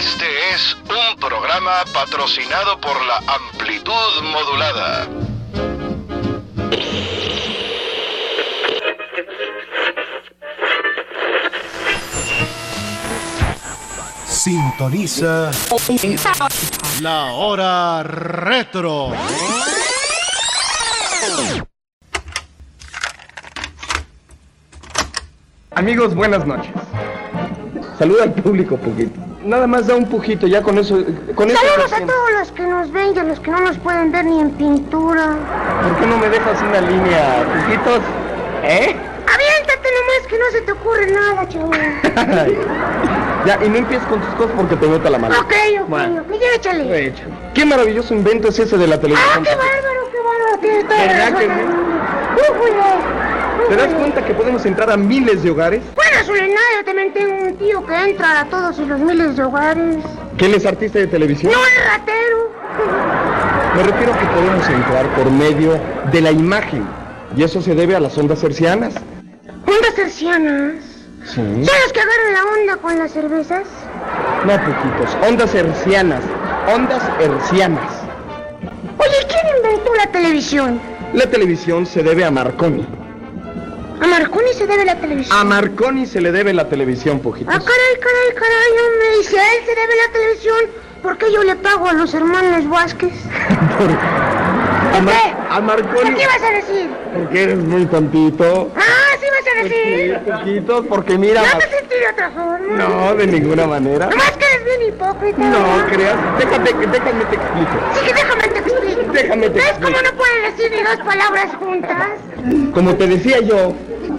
Este es un programa patrocinado por la amplitud modulada. Sintoniza la hora retro. Amigos, buenas noches. Saluda al público, Puguito. Nada más da un pujito, ya con eso. Con eso Saludos a todos los que nos ven y a los que no nos pueden ver ni en pintura. ¿Por qué no me dejas una línea, Pujitos? ¿Eh? Aviéntate nomás que no se te ocurre nada, chavo. Ay. ya, y no empieces con tus cosas porque te meto la mano. Ok, ok, Bueno. ok, ya échale. Hecho. Qué maravilloso invento es ese de la Ah, televisión. qué bárbaro, qué bárbaro. Tienes toda la ¿Verdad que razón. ¿Te das cuenta que podemos entrar a miles de hogares? Bueno, Zulena, yo también tengo un tío que entra a todos los miles de hogares. ¿Que él es artista de televisión? No es ratero. Me refiero a que podemos entrar por medio de la imagen. Y eso se debe a las ondas hercianas. Ondas tercianas. Sí. ¿Son los que agarran la onda con las cervezas? No, poquitos. Ondas hercianas. Ondas hercianas. Oye, ¿quién inventó la televisión? La televisión se debe a Marconi. A Marconi se debe la televisión. A Marconi se le debe la televisión, poquitos. Ah, caray, caray, caray, no me dice, a él se debe la televisión. ¿Por qué yo le pago a los hermanos Vázquez? A, Mar- ¿Qué? a Marconi. ¿Qué vas a decir? Porque eres muy tontito. Ah, sí vas a Sí, decir. poquitos, porque mira. No te sentí de otra forma. No, de ninguna manera. Nomás que eres bien hipócrita. No creas. Déjate, déjame te explico. Sí, que déjame. Déjame te ¿Ves cómo no puedes decir ni dos palabras juntas? Como te decía yo,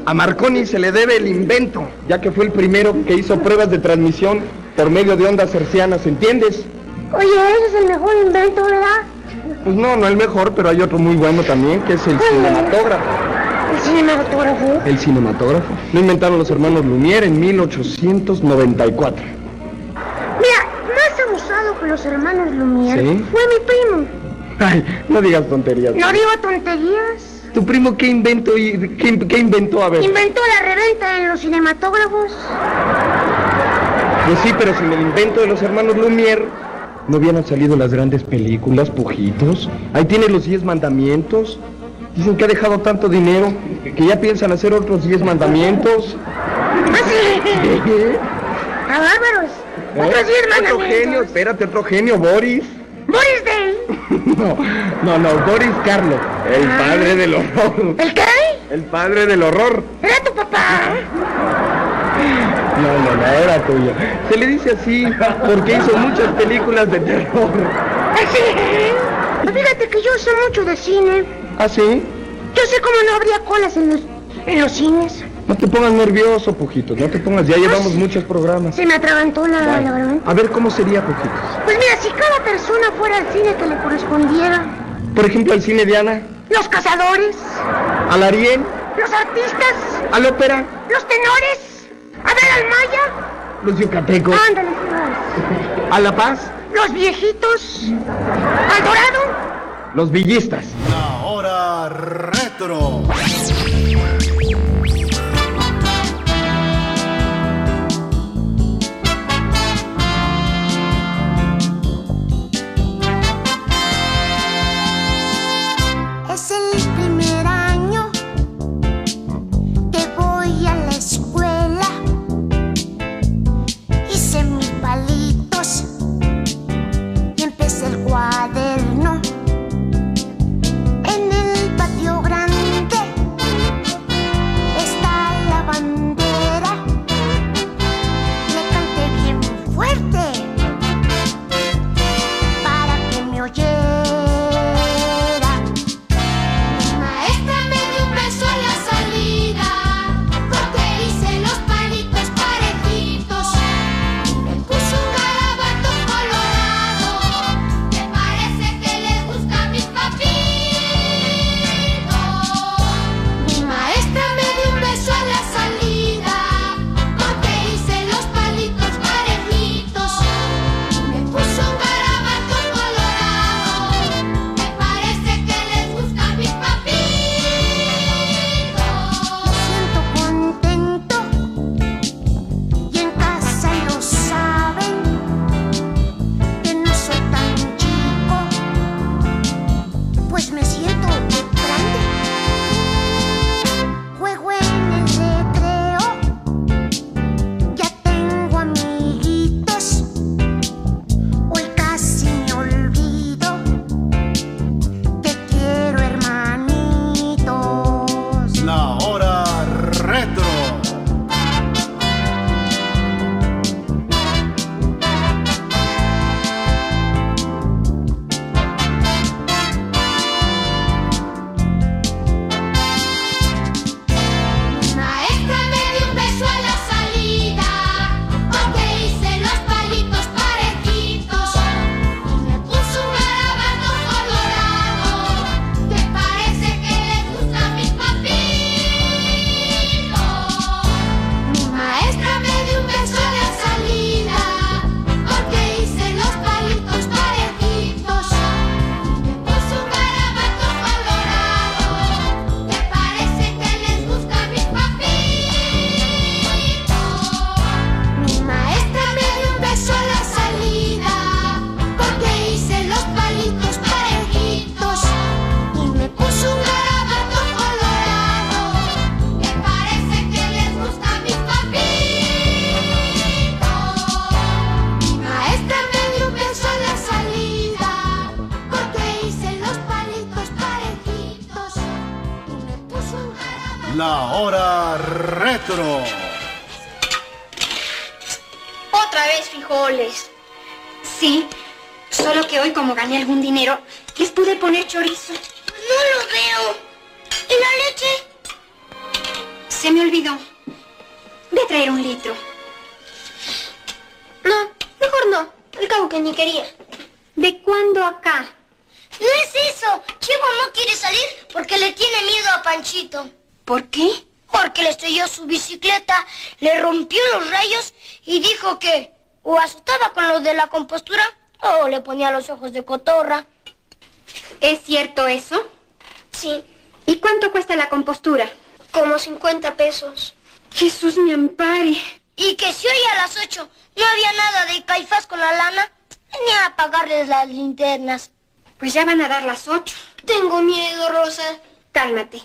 a Marconi se le debe el invento, ya que fue el primero que hizo pruebas de transmisión por medio de ondas hercianas, ¿entiendes? Oye, ese es el mejor invento, ¿verdad? Pues no, no el mejor, pero hay otro muy bueno también, que es el cinematógrafo. El cinematógrafo. El cinematógrafo. Lo inventaron los hermanos Lumière en 1894. Mira, más abusado que los hermanos Lumière ¿Sí? fue mi primo. Ay, no digas tonterías. No digo tonterías. ¿Tu primo qué inventó y qué, qué inventó? A ver. Inventó la reventa en los cinematógrafos. Pues sí, pero sin el invento de los hermanos Lumière no hubieran salido las grandes películas, pujitos. Ahí tiene los diez mandamientos. Dicen que ha dejado tanto dinero que ya piensan hacer otros diez mandamientos. ¿Ah, sí? ¿Eh? ¡A bárbaros! ¿Eh? Otros diez Otro genio, mandamientos. espérate, otro genio, Boris. Boris Day. No, no, no, Boris Carlos, el Ah. padre del horror. ¿El qué? El padre del horror. ¿Era tu papá? No, no, no, era tuyo. Se le dice así porque hizo muchas películas de terror. ¿Ah, sí? Fíjate que yo sé mucho de cine. ¿Ah, sí? Yo sé cómo no habría colas en los, en los cines. No te pongas nervioso, Pujitos, no te pongas, ya llevamos muchos programas. Se me atragantó la, la garganta. A ver, ¿cómo sería, Pujitos? Pues mira, si cada persona fuera al cine que le correspondiera, Por ejemplo, al cine de Ana, los cazadores, al Ariel, los artistas, al ópera, los tenores, a ver al Maya, los yucatecos, ándale, a La Paz, los viejitos, al Dorado, los villistas. La hora retro. La hora retro. Otra vez frijoles. Sí, solo que hoy como gané algún dinero, les pude poner chorizo. No lo veo. ¿Y la leche? Se me olvidó. Voy a traer un litro. No, mejor no. Al cabo que ni quería. ¿De cuándo acá? No es eso. Chivo no quiere salir porque le tiene miedo a Panchito. ¿Por qué? Porque le estrelló su bicicleta, le rompió los rayos y dijo que o asustaba con lo de la compostura o le ponía los ojos de cotorra. ¿Es cierto eso? Sí, ¿Y cuánto cuesta la compostura? como 50 pesos. Jesús me ampare. Y que si hoy a las 8 no había nada de caifás con la lana, venía a apagarles las linternas. Pues ya van a dar las ocho. Tengo miedo, Rosa. Cálmate.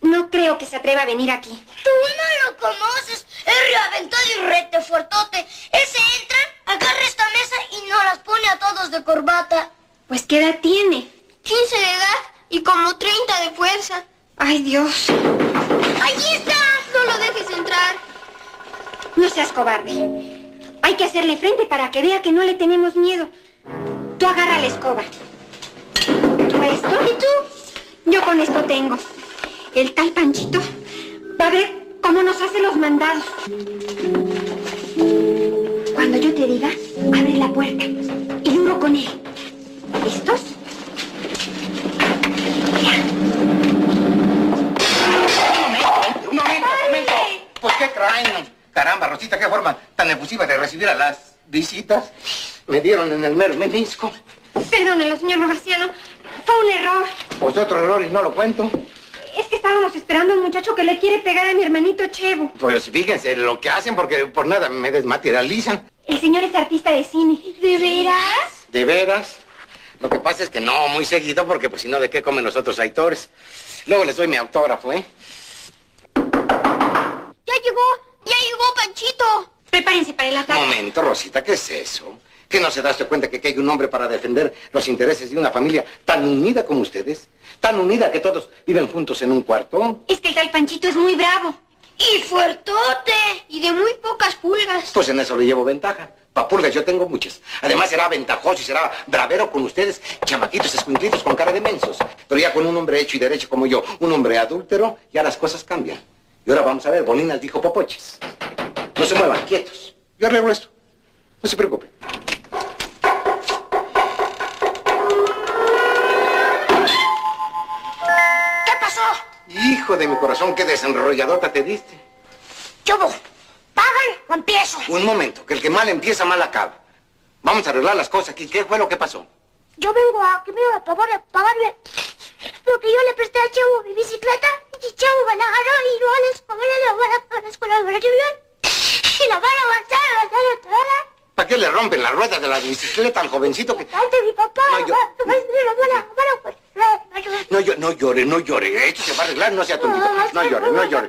No creo que se atreva a venir aquí. Tú no lo conoces. Es reaventado y rete fuertote. Él se entra, agarra esta mesa y no las pone a todos de corbata. Pues ¿qué edad tiene? 15 de edad y como 30 de fuerza. Ay, Dios. ¡Allí está! No lo dejes entrar. No seas cobarde. Hay que hacerle frente para que vea que no le tenemos miedo. Tú agarra la escoba. ¿Tú esto? ¿Y tú? Yo con esto tengo. El tal Panchito va a ver cómo nos hace los mandados. Cuando yo te diga, abre la puerta y duro con él. ¿Listos? Un momento, un momento. Pues qué traen. Caramba, Rosita, qué forma tan efusiva de recibir a las visitas. Me dieron en el mero menisco. Perdónelo, señor Marciano. Fue un error. Pues otro error y no lo cuento. Estábamos esperando a un muchacho que le quiere pegar a mi hermanito Chevo. Pues fíjense lo que hacen porque por nada me desmaterializan. El señor es artista de cine. ¿De veras? ¿De veras? Lo que pasa es que no muy seguido porque pues si no, ¿de qué comen los otros autores? Luego les doy mi autógrafo, ¿eh? ¡Ya llegó! ¡Ya llegó Panchito! Prepárense para el ataque. momento, Rosita, ¿qué es eso? ¿Que no se daste cuenta que aquí hay un hombre para defender los intereses de una familia tan unida como ustedes? Tan unida que todos viven juntos en un cuarto. Es que el tal Panchito es muy bravo. ¡Y fuertote! Y de muy pocas pulgas. Pues en eso le llevo ventaja. Papulgas yo tengo muchas. Además será ventajoso y será bravero con ustedes, chamaquitos escuinclitos con cara de mensos. Pero ya con un hombre hecho y derecho como yo, un hombre adúltero, ya las cosas cambian. Y ahora vamos a ver, Bolinas dijo popoches. No se muevan, quietos. Yo arreglo esto. No se preocupe. Hijo de mi corazón, qué desenrolladota te diste. Chobo, ¿pagan o empiezo? Un momento, que el que mal empieza, mal acaba. Vamos a arreglar las cosas aquí. ¿Qué fue lo que pasó? Yo vengo a que me a pagarle, pagarle. Porque yo le presté a Chavo mi bicicleta y Chavo me la agarró y no les pagarle la vara para la escuela de. Y la van a avanzar, avanzar, avanzar. ¿Para qué le rompen las ruedas de la bicicleta al jovencito que... Mi papá, No, yo- No, yo, no llore, no llore. Esto se va a arreglar, no sea tontito. No llore, no llore.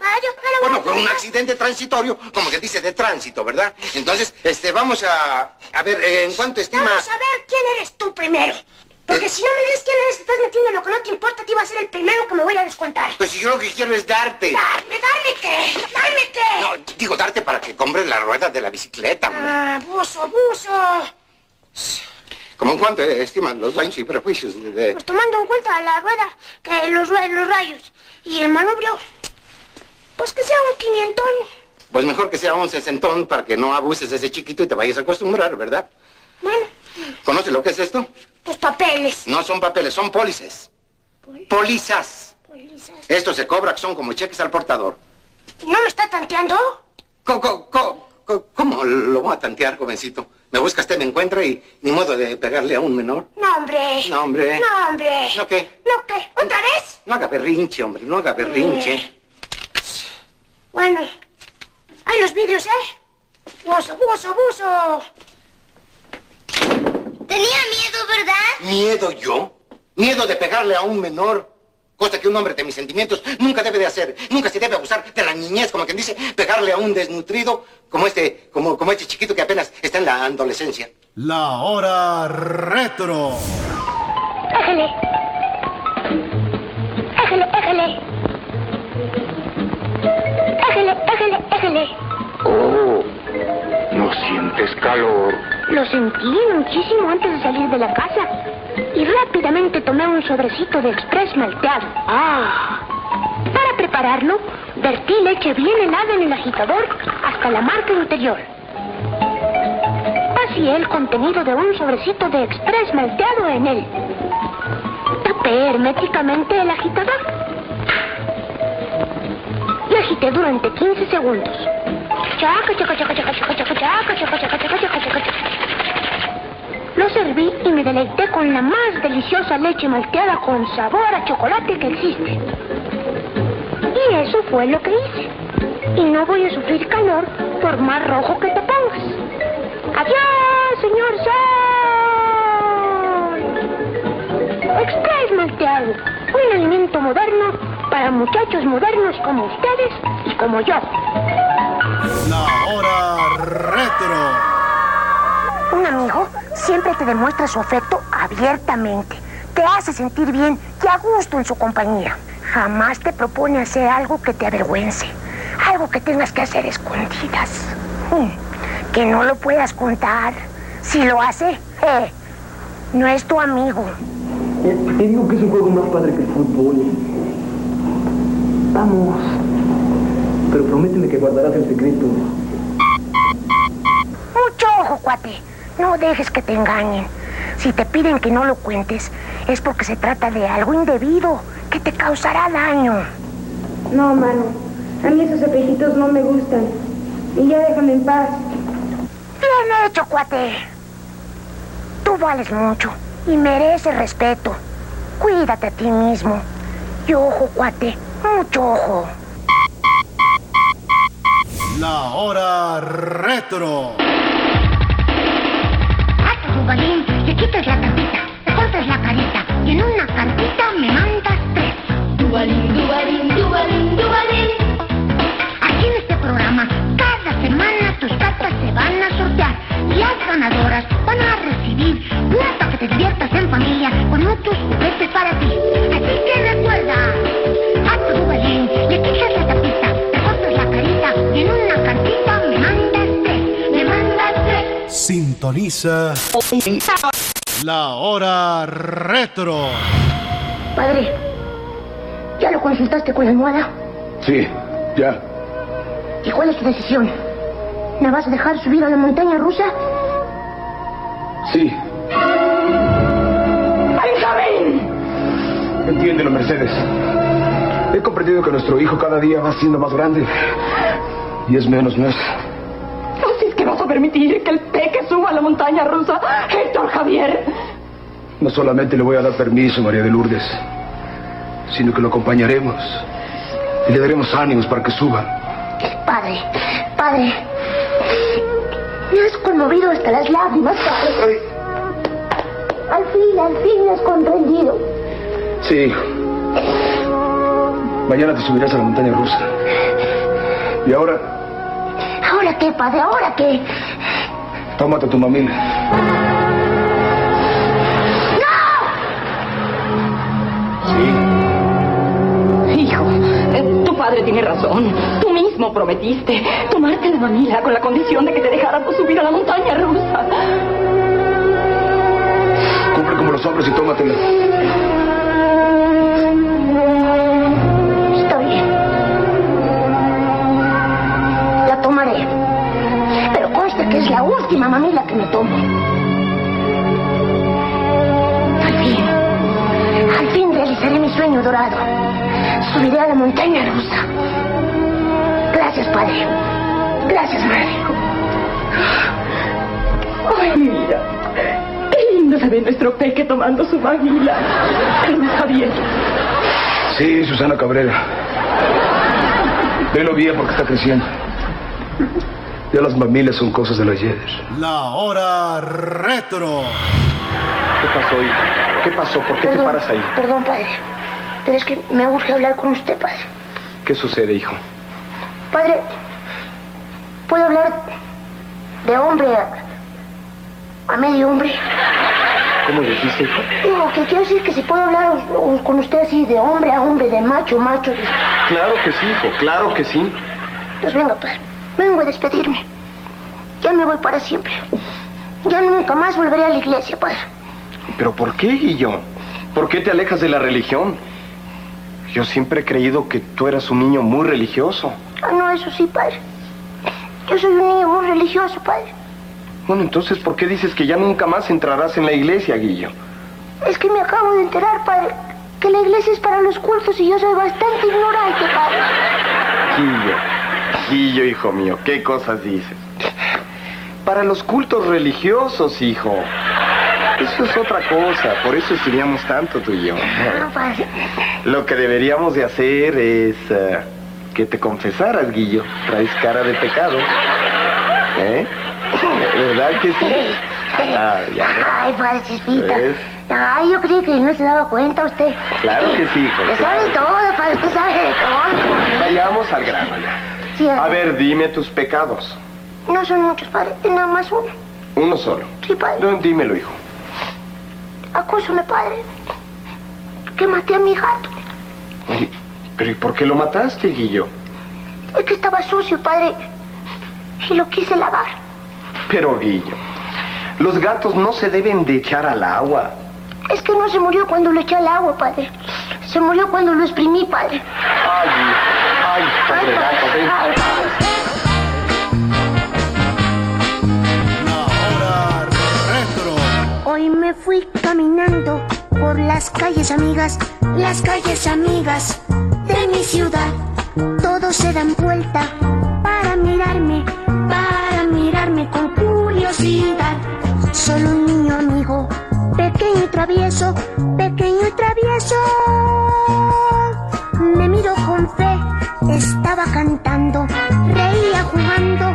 Bueno, fue un accidente transitorio, como que dice de tránsito, ¿verdad? Entonces, este, vamos a... A ver, eh, ¿en cuánto estima...? Vamos a ver quién eres tú primero. Porque si no me dices quién eres, estás metiendo lo que no te importa, te iba a ser el primero que me voy a descontar. Pues si yo lo que quiero es darte. Darme, darme que compres las ruedas de la bicicleta. hombre. Ah, buzo, buzo. ¿Cómo en cuánto eh, estiman los daños y prejuicios de-. Pues tomando en cuenta la rueda, que los, los rayos y el manubrio, pues que sea un quinientón. Pues mejor que sea un sesentón para que no abuses de ese chiquito y te vayas a acostumbrar, ¿verdad? Bueno, ¿Conoces lo que es esto? pues papeles. No son papeles, son pólices. Pólizas. Pólizas. Esto se cobra, son como cheques al portador. ¿No me está tanteando? ¿Cómo lo voy a tantear, jovencito? Me busca usted, me encuentra y ni modo de pegarle a un menor. No, hombre. No, hombre. No, hombre. ¿No qué? ¿No qué? ¿Otra vez? No haga berrinche, hombre, no haga berrinche. Bueno, hay los vídeos, ¿eh? Buzo, buzo, buzo. Tenía miedo, ¿verdad? ¿Miedo yo? ¿Miedo de pegarle a un menor? Cosa que un hombre de mis sentimientos nunca debe de hacer. Nunca se debe abusar de la niñez, como quien dice, pegarle a un desnutrido como este, como, este chiquito que apenas está en la adolescencia. La hora retro. Ájale. Oh, ¿no sientes calor? Lo sentí muchísimo antes de salir de la casa. Y rápidamente tomé un sobrecito de express malteado. ¡Ah! Para prepararlo, vertí leche bien helada en el agitador hasta la marca interior. Vacié el contenido de un sobrecito de express malteado en él. Tapé herméticamente el agitador. Y agité durante 15 segundos. Chaca, chaca, chaca, chaca, chaca, chaca, chaca, chaca, chaca, chaca, chaca, chaca, chaca. Lo serví y me deleité con la más deliciosa leche malteada con sabor a chocolate que existe. Y eso fue lo que hice. Y no voy a sufrir calor por más rojo que te pongas. ¡Adiós, señor Sol! Express malteado, un alimento moderno para muchachos modernos como ustedes y como yo. La hora retro. Un amigo siempre te demuestra su afecto abiertamente. Te hace sentir bien y a gusto en su compañía. Jamás te propone hacer algo que te avergüence. Algo que tengas que hacer escondidas. Mm, Que no lo puedas contar. Si lo hace, eh, no es tu amigo. Eh, Te digo que es un juego más padre que el fútbol. Vamos. Pero prométeme que guardarás el secreto. Mucho ojo, cuate. No dejes que te engañen. Si te piden que no lo cuentes, es porque se trata de algo indebido que te causará daño. No, mano. A mí esos espejitos no me gustan. Y ya déjame en paz. Bien hecho, cuate. Tú vales mucho y mereces respeto. Cuídate a ti mismo. Y ojo, cuate, mucho ojo. La hora retro. Dubalín, le quitas la tapita, te cortas la carita y en una cartita me mandas tres. Dubalín, Dubalín, Dubalín, Dubalín. Aquí en este programa, cada semana tus cartas se van a sortear y las ganadoras van a recibir una para que te diviertas en familia con muchos juguetes para ti. Así que recuerda, Pato Dubalín, le quitas la tapita, te cortas la carita y en una Sintoniza. La hora retro. Padre, ¿ya lo consultaste con la almohada? Sí, ya. ¿Y cuál es tu decisión? ¿Me vas a dejar subir a la montaña rusa? Sí. ¡Benjamín! Entiéndelo, Mercedes. He comprendido que nuestro hijo cada día va siendo más grande. Y es menos nuestro. Permitir que el peque suba a la montaña rusa, Héctor Javier. No solamente le voy a dar permiso, María de Lourdes, sino que lo acompañaremos y le daremos ánimos para que suba. Padre, padre. Me has conmovido hasta las lágrimas, padre. Al fin, al fin me has comprendido. Sí, hijo. Mañana te subirás a la montaña rusa. Y ahora, ¿Ahora qué, padre? ¿Ahora qué? tómate tu mamila. Sí. Hijo, eh, tu padre tiene razón. Tú mismo prometiste tomarte la mamila con la condición de que te dejáramos subir a la montaña rusa. Cumple como los hombres y tómatela. La última mamila que me tomo. Al fin, al fin realizaré mi sueño dorado. Subiré a la montaña rusa. Gracias, padre. Gracias, madre. Ay, mira. Qué lindo se ve nuestro peque tomando su mamila. Javier. Sí, Susana Cabrera. Velo bien porque está creciendo. Ya las mamilas son cosas del ayer. La hora retro. ¿Qué pasó, hijo? ¿Qué pasó? ¿Por qué te paras ahí? Perdón, padre. Pero es que me urge hablar con usted, padre. ¿Qué sucede, hijo? Padre, ¿puedo hablar de hombre a, a medio hombre? ¿Cómo dijiste, hijo? No, que quiero decir que si puedo hablar con usted así de hombre a hombre, de macho a macho. Claro que sí, hijo, claro que sí. Pues venga, padre. Vengo a despedirme. Ya me voy para siempre. Ya nunca más volveré a la iglesia, padre. ¿Pero por qué, Guillo? ¿Por qué te alejas de la religión? Yo siempre he creído que tú eras un niño muy religioso. Ah, no, eso sí, padre. Yo soy un niño muy religioso, padre. Bueno, entonces, ¿por qué dices que ya nunca más entrarás en la iglesia, Guillo? Es que me acabo de enterar, padre, que la iglesia es para los cultos y yo soy bastante ignorante, padre. Guillo, Guillo, hijo mío, ¿qué cosas dices? Para los cultos religiosos, hijo. Eso es otra cosa, por eso estudiamos tanto tú y yo. Lo que deberíamos de hacer es eh, que te confesaras, Guillo. Traes cara de pecado. ¿Eh? ¿Verdad que sí? Ah, ya. Ay. Ay, yo creí que no se daba cuenta usted. Claro que sí, hijo. Usted sabe todo, padre, usted sabe de todo. Vayamos al grano ya. A ver, dime tus pecados. No son muchos, padre, es nada más uno. Uno solo. Sí, padre. No, dímelo, hijo. Acúsame, padre. Que maté a mi gato. Oye, ¿Pero y por qué lo mataste, Guillo? Es que estaba sucio, padre. Y lo quise lavar. Pero, Guillo, los gatos no se deben de echar al agua. Es que no se murió cuando lo eché al agua, padre. Se murió cuando lo exprimí, padre. Ay, Hoy me fui caminando por las calles amigas, las calles amigas de mi ciudad. Todos se dan vuelta para mirarme, para mirarme con curiosidad. Solo un niño amigo, pequeño y travieso, pequeño y travieso. Me miró con fe, estaba cantando, reía jugando,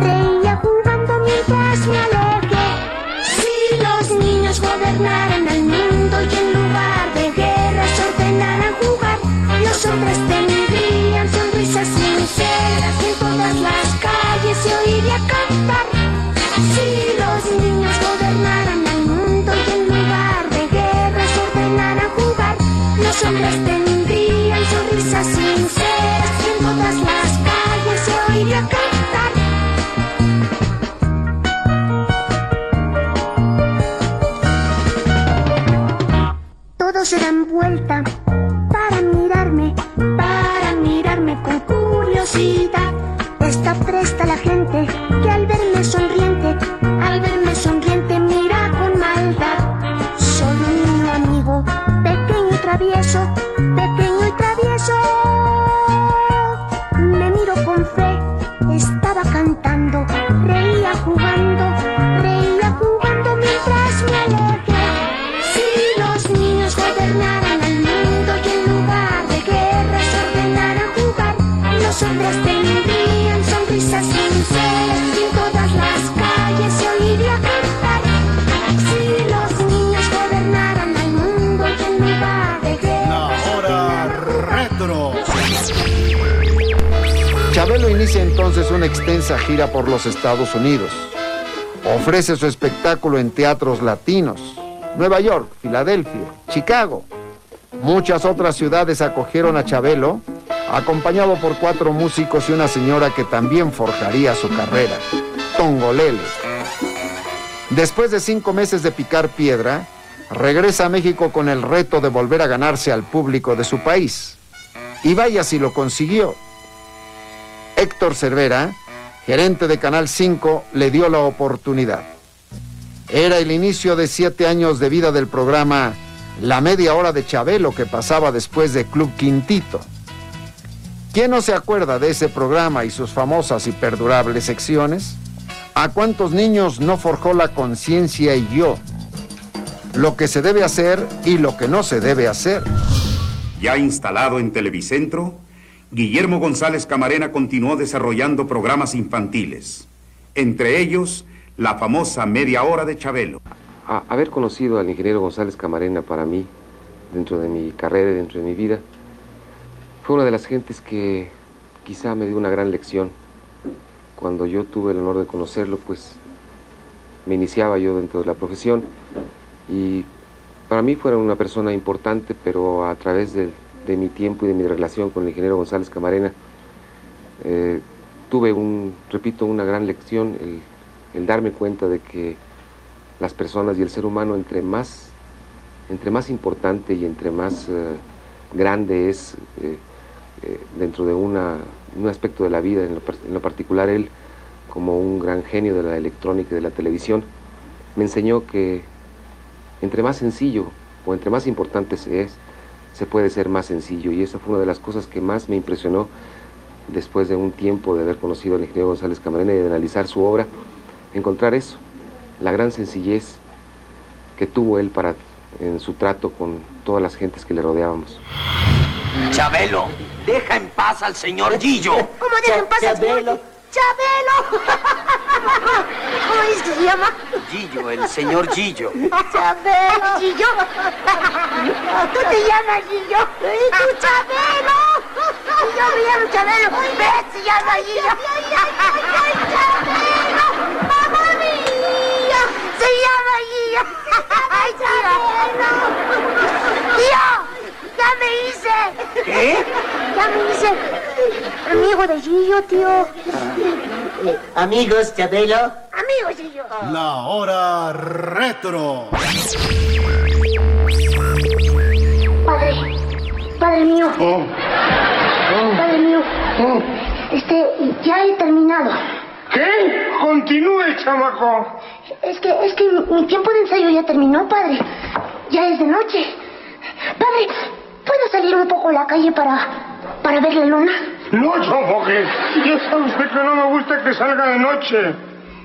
reía jugando mientras me alejé. Si los niños gobernaran los hombres tendrían sonrisas sinceras y en todas las calles se oiría cantar. Si los niños gobernaran el mundo y en lugar de La guerras hora retro. Chabelo inicia entonces una extensa gira por los Estados Unidos. Ofrece su espectáculo en teatros latinos, Nueva York, Filadelfia, Chicago. Muchas otras ciudades acogieron a Chabelo, acompañado por cuatro músicos y una señora que también forjaría su carrera, Tongolele. Después de cinco meses de picar piedra, regresa a México con el reto de volver a ganarse al público de su país. Y vaya si lo consiguió. Héctor Cervera, gerente de Canal 5, le dio la oportunidad. Era el inicio de siete años de vida del programa La media hora de Chabelo que pasaba después de Club Quintito. ¿Quién no se acuerda de ese programa y sus famosas y perdurables secciones? ¿A cuántos niños no forjó la conciencia y yo? Lo que se debe hacer y lo que no se debe hacer. Ya instalado en Televicentro, Guillermo González Camarena continuó desarrollando programas infantiles, entre ellos la famosa media hora de Chabelo. A- haber conocido al ingeniero González Camarena para mí, dentro de mi carrera y dentro de mi vida, fue una de las gentes que quizá me dio una gran lección. Cuando yo tuve el honor de conocerlo, pues me iniciaba yo dentro de la profesión y para mí fue una persona importante, pero a través de, mi tiempo y de mi relación con el ingeniero González Camarena, eh, tuve un, repito, una gran lección, el el darme cuenta de que las personas y el ser humano entre más, entre más importante y entre más eh, grande es eh, eh, dentro de un aspecto de la vida, en lo, en lo particular él como un gran genio de la electrónica y de la televisión, me enseñó que entre más sencillo o entre más importante se es, se puede ser más sencillo. Y esa fue una de las cosas que más me impresionó después de un tiempo de haber conocido al ingeniero González Camarena y de analizar su obra, encontrar eso, la gran sencillez que tuvo él para en su trato con todas las gentes que le rodeábamos. Chabelo, deja en paz al señor Gillo. ¿Cómo deja en paz al señor? ¡Chabelo! ¿Cómo dices que se llama? Gillo, el señor Gillo. ¡Chabelo! ¿Gillo? ¿Tú te llamas Gillo? ¿Y tú Chabelo? Y yo me llamo Chabelo. ¿Ves? Se llama Gillo. ¡Ay, Chabelo! ¡Mamá mía! Se llama Gillo. ¡Ay, Chabelo! ¡Tío! ¡Ya me hice! ¿Qué? Ya me hice amigo de Gillo, tío. Amigos, Chabelo. Amigo Gillo. La hora retro. Padre, padre mío. Padre mío. Este, ya he terminado. ¿Qué? Continúe, chamaco. Es que, es que mi tiempo de ensayo ya terminó, padre. Ya es de noche. Padre, ¿puedo salir un poco a la calle para, para ver la luna? No, Sofoques. Ya sabe usted que no me gusta que salga de noche.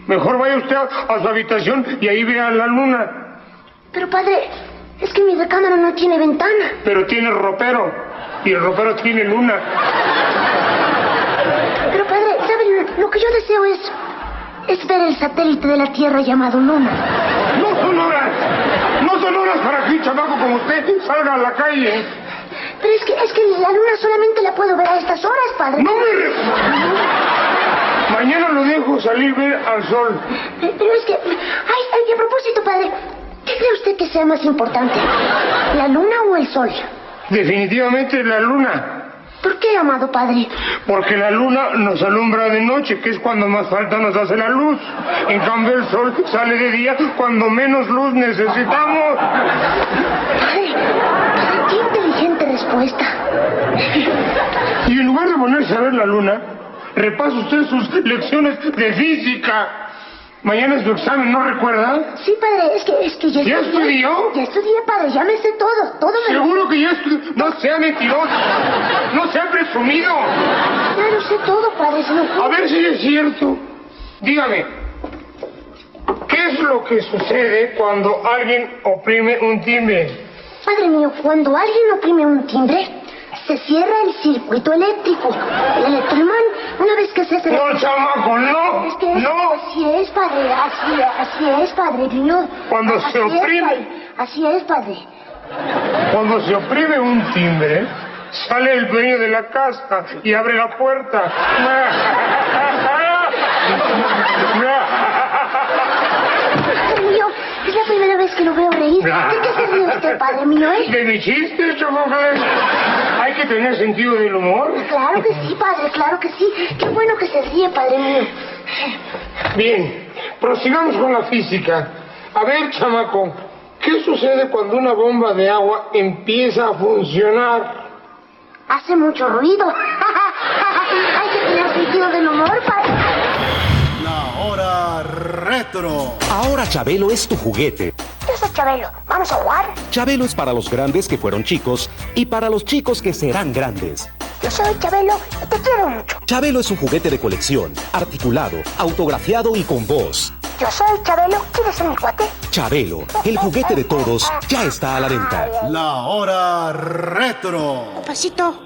Mejor vaya usted a, a su habitación y ahí vea la luna. Pero padre, es que mi recámara no tiene ventana. Pero tiene ropero. Y el ropero tiene luna. Pero padre, ¿saben? Lo que yo deseo es, es ver el satélite de la Tierra llamado Luna. No son horas. No son horas para que un chamaco como usted salga a la calle. Pero es que, es que la luna solamente la puedo ver a estas horas, padre. No me... re- Mañana lo dejo salir ver al sol. Pero es que... Ay, ay, a propósito, padre, ¿qué cree usted que sea más importante? ¿La luna o el sol? Definitivamente la luna. ¿Por qué, amado padre? Porque la luna nos alumbra de noche, que es cuando más falta nos hace la luz. En cambio el sol sale de día cuando menos luz necesitamos. Ay, respuesta. Y en lugar de ponerse a ver la luna, repasa usted sus lecciones de física. Mañana es su examen, ¿no recuerda? Sí, padre, es que, es que ya ¿Ya estudié. estudió? Ya estudié, padre, ya me sé todo, todo me lo- Seguro que ya estudió. No sea mentiroso. No sea presumido. Ya lo sé todo, padre, se lo. A ver si es cierto. Dígame, ¿qué es lo que sucede cuando alguien oprime un timbre? Padre mío, cuando alguien oprime un timbre, se cierra el circuito eléctrico. El electroimán, una vez que se cierra... No, chamaco, no, Es que es- no. así es, padre, así, así es, padre mío. Cuando Así se oprime. Así es, padre. Cuando se oprime un timbre, sale el dueño de la casa y abre la puerta. Padre mío, es la primera vez que lo veo reír. ¿De qué ríe usted, padre mío, eh? ¿De mi chiste? Hay que tener sentido del humor. Claro que sí, padre, claro que sí. Qué bueno que se ríe, padre mío. Bien, prosigamos con la física. A ver, chamaco, ¿qué sucede cuando una bomba de agua empieza a funcionar? Hace mucho ruido. Hay que tener sentido del humor, padre. La hora retro. Ahora Chabelo es tu juguete. Yo soy Chabelo. ¿Vamos a jugar? Chabelo es para los grandes que fueron chicos y para los chicos que serán grandes. Yo soy Chabelo y te quiero mucho. Chabelo es un juguete de colección, articulado, autografiado y con voz. Yo soy Chabelo. ¿Quieres ser mi cuate? Chabelo, el juguete de todos, ya está a la venta. La hora retro. Papacito,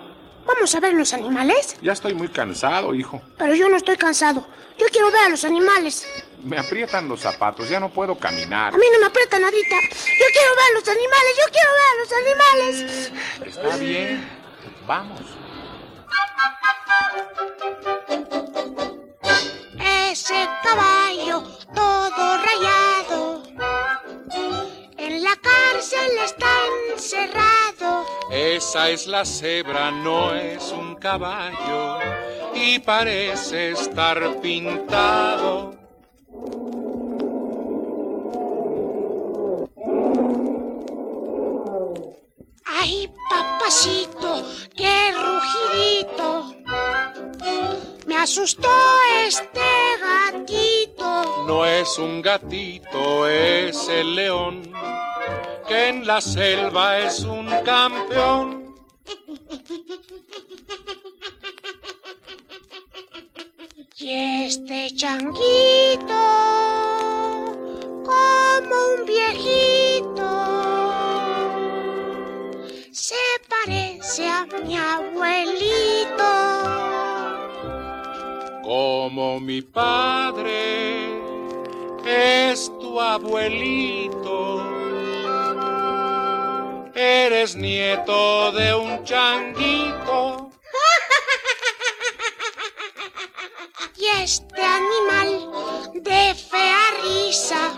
¿vamos a ver los animales? Ya estoy muy cansado, hijo. Pero yo no estoy cansado. Yo quiero ver a los animales. Me aprietan los zapatos, ya no puedo caminar. A mí no me aprieta nadita. Yo quiero ver a los animales. Yo quiero ver a los animales. Está bien. Vamos. Ese caballo todo rayado. En la cárcel está encerrado. Esa es la cebra, no es un caballo y parece estar pintado. Asustó este gatito. No es un gatito, es el león, que en la selva es un campeón. Y este changuito, como un viejito, se parece a mi abuelito. Como mi padre es tu abuelito. Eres nieto de un changuito. Y este animal de fea risa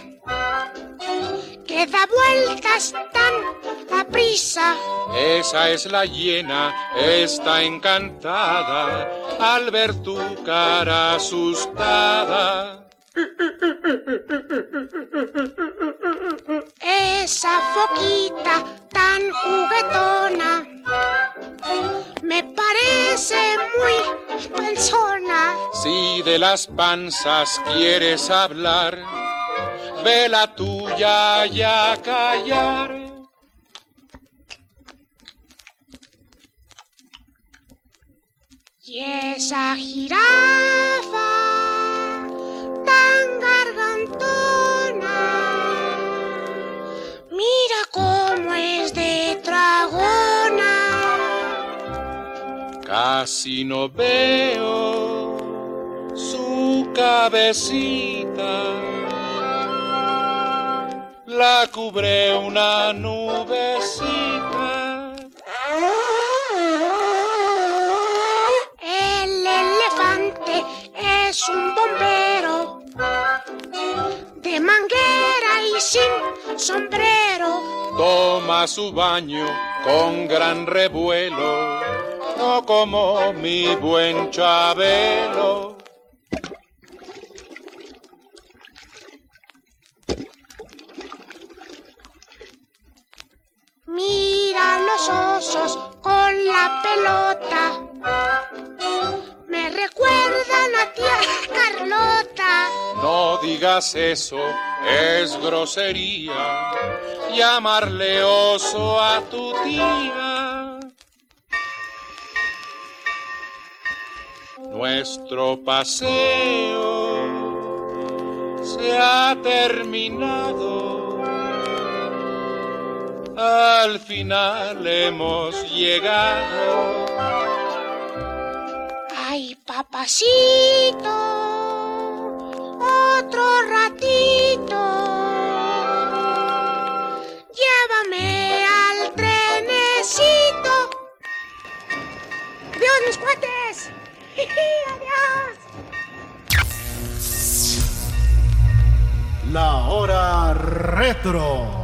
que da vueltas tan a prisa. Esa es la hiena, está encantada al ver tu cara asustada. Esa foquita tan juguetona me parece muy panzona. Si de las panzas quieres hablar, ve la tuya ya callar. Y esa jirafa tan gargantona, mira cómo es de dragona. Casi no veo su cabecita. La cubre una nubecita. Su baño con gran revuelo, no como mi buen Chabelo. Mira los osos con la pelota. Eso, es grosería. Llamarle oso a tu tía. Nuestro paseo se ha terminado. Al final hemos llegado. Ay, papacito, otro ratito. Llévame al trenecito. Adiós, mis cuates. Adiós. La hora retro.